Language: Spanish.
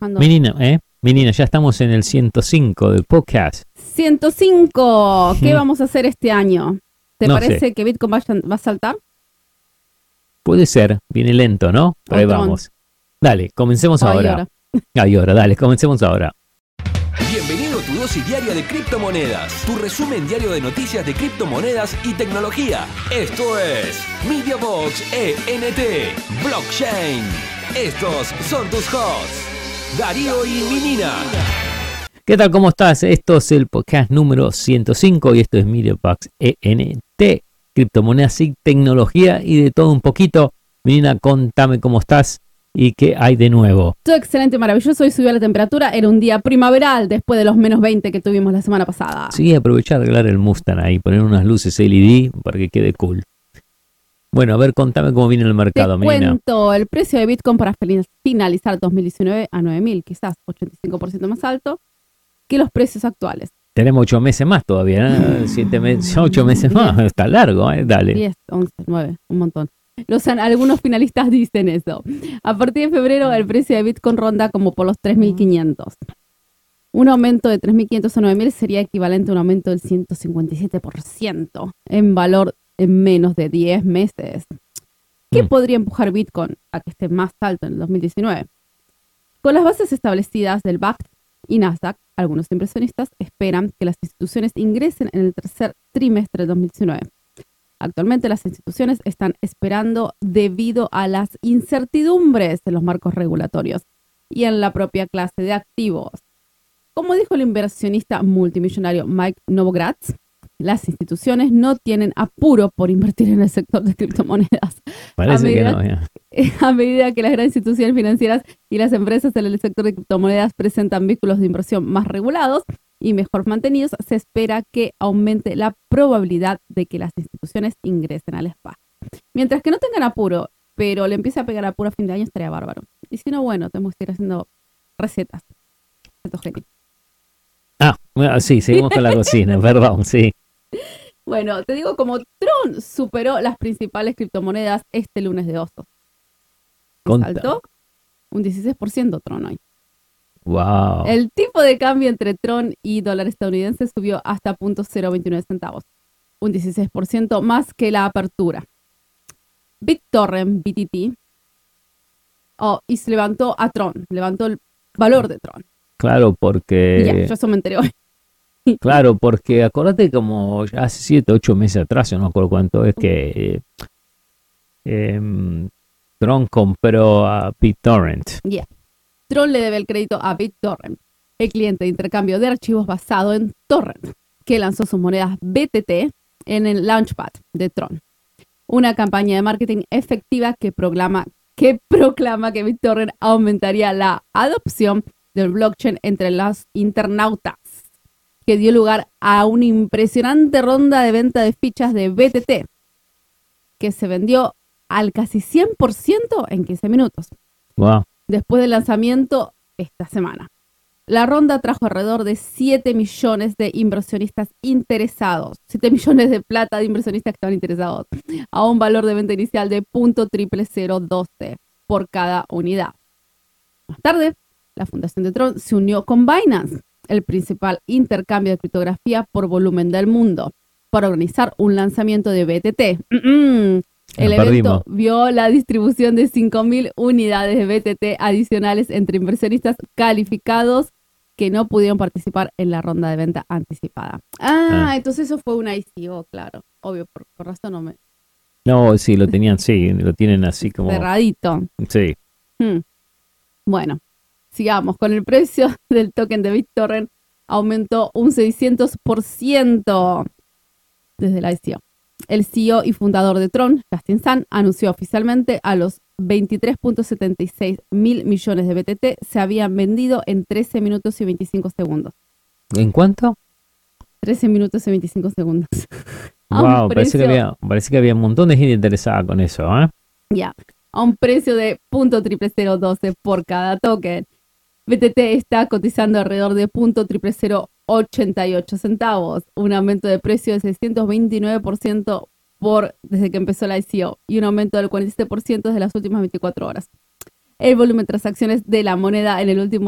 trabajando. Menina, ¿eh? Menina, ya estamos en el 105 del podcast. 105. ¿Qué Mm. vamos a hacer este año? ¿Te No parece sé. que Bitcoin va a, va a saltar? Puede ser, viene lento, ¿no? Pero ahí vamos. Dale, comencemos Ay, ahora. ahora. Ay, ahora, dale, comencemos ahora. Bienvenido a tu dosis diaria de criptomonedas, tu resumen diario de noticias de criptomonedas y tecnología. Esto es MediaBox ENT Blockchain. Estos son tus hosts, Darío y Minina. ¿Qué tal? ¿Cómo estás? Esto es el podcast número 105 y esto es MediaPax ENT, criptomonedas y tecnología y de todo un poquito. Menina, contame cómo estás y qué hay de nuevo. Todo excelente, maravilloso. Hoy subió la temperatura. Era un día primaveral después de los menos 20 que tuvimos la semana pasada. Sí, aprovechar de arreglar el Mustang ahí, poner unas luces LED para que quede cool. Bueno, a ver, contame cómo viene el Te mercado, menina. cuento el precio de Bitcoin para fin- finalizar 2019 a 9.000, quizás 85% más alto que los precios actuales. Tenemos ocho meses más todavía, ¿no? Siete meses, ocho meses más. Está largo, ¿eh? Dale. 10, 11, 9, un montón. Los, algunos finalistas dicen eso. A partir de febrero el precio de Bitcoin ronda como por los 3.500. Un aumento de 3.500 a 9.000 sería equivalente a un aumento del 157% en valor en menos de 10 meses. ¿Qué Mm. podría empujar Bitcoin a que esté más alto en el 2019? Con las bases establecidas del BACT y Nasdaq, algunos inversionistas esperan que las instituciones ingresen en el tercer trimestre de 2019. Actualmente las instituciones están esperando debido a las incertidumbres de los marcos regulatorios y en la propia clase de activos. Como dijo el inversionista multimillonario Mike Novogratz, las instituciones no tienen apuro por invertir en el sector de criptomonedas. Parece que no. ya. A medida que las grandes instituciones financieras y las empresas en el sector de criptomonedas presentan vínculos de inversión más regulados y mejor mantenidos, se espera que aumente la probabilidad de que las instituciones ingresen al espacio. Mientras que no tengan apuro, pero le empiece a pegar apuro a fin de año, estaría bárbaro. Y si no, bueno, tenemos que ir haciendo recetas. Ah, bueno, sí, seguimos con la cocina, perdón, sí. Bueno, te digo, como Tron superó las principales criptomonedas este lunes de oso. Conta. Saltó un 16% Tron hoy. Wow. El tipo de cambio entre Tron y dólar estadounidense subió hasta .029 centavos, un 16% más que la apertura. BitTorrent, BTT, oh, y se levantó a Tron, levantó el valor de Tron. Claro, Y ya, porque. yo eso me enteré hoy. Claro, porque acordate como hace 7, 8 meses atrás, yo no me acuerdo cuánto es que. eh, em, Tron compró a BitTorrent. Tron le debe el crédito a BitTorrent, el cliente de intercambio de archivos basado en Torrent, que lanzó sus monedas BTT en el Launchpad de Tron. Una campaña de marketing efectiva que proclama que, proclama que BitTorrent aumentaría la adopción del blockchain entre los internautas, que dio lugar a una impresionante ronda de venta de fichas de BTT, que se vendió al casi 100% en 15 minutos Wow. después del lanzamiento esta semana. La ronda trajo alrededor de 7 millones de inversionistas interesados, 7 millones de plata de inversionistas que estaban interesados, a un valor de venta inicial de .00012 por cada unidad. Más tarde, la fundación de Tron se unió con Binance, el principal intercambio de criptografía por volumen del mundo, para organizar un lanzamiento de BTT. El evento perdimos. vio la distribución de 5.000 unidades de BTT adicionales entre inversionistas calificados que no pudieron participar en la ronda de venta anticipada. Ah, Ah. entonces eso fue una ICO, claro. Obvio, por, por razón no me... No, sí, lo tenían, sí, lo tienen así como. Cerradito. Sí. Hmm. Bueno, sigamos. Con el precio del token de BitTorrent aumentó un 600% desde la ICO. El CEO y fundador de Tron, Justin Sun, anunció oficialmente a los 23.76 mil millones de BTT se habían vendido en 13 minutos y 25 segundos. ¿En cuánto? 13 minutos y 25 segundos. Wow, parece que, había, parece que había un montón de gente interesada con eso, ¿eh? Ya, a un precio de .00012 por cada token. BTT está cotizando alrededor de .00088 centavos, un aumento de precio de 629% por, desde que empezó la ICO y un aumento del 47% desde las últimas 24 horas. el volumen de transacciones de la moneda en el último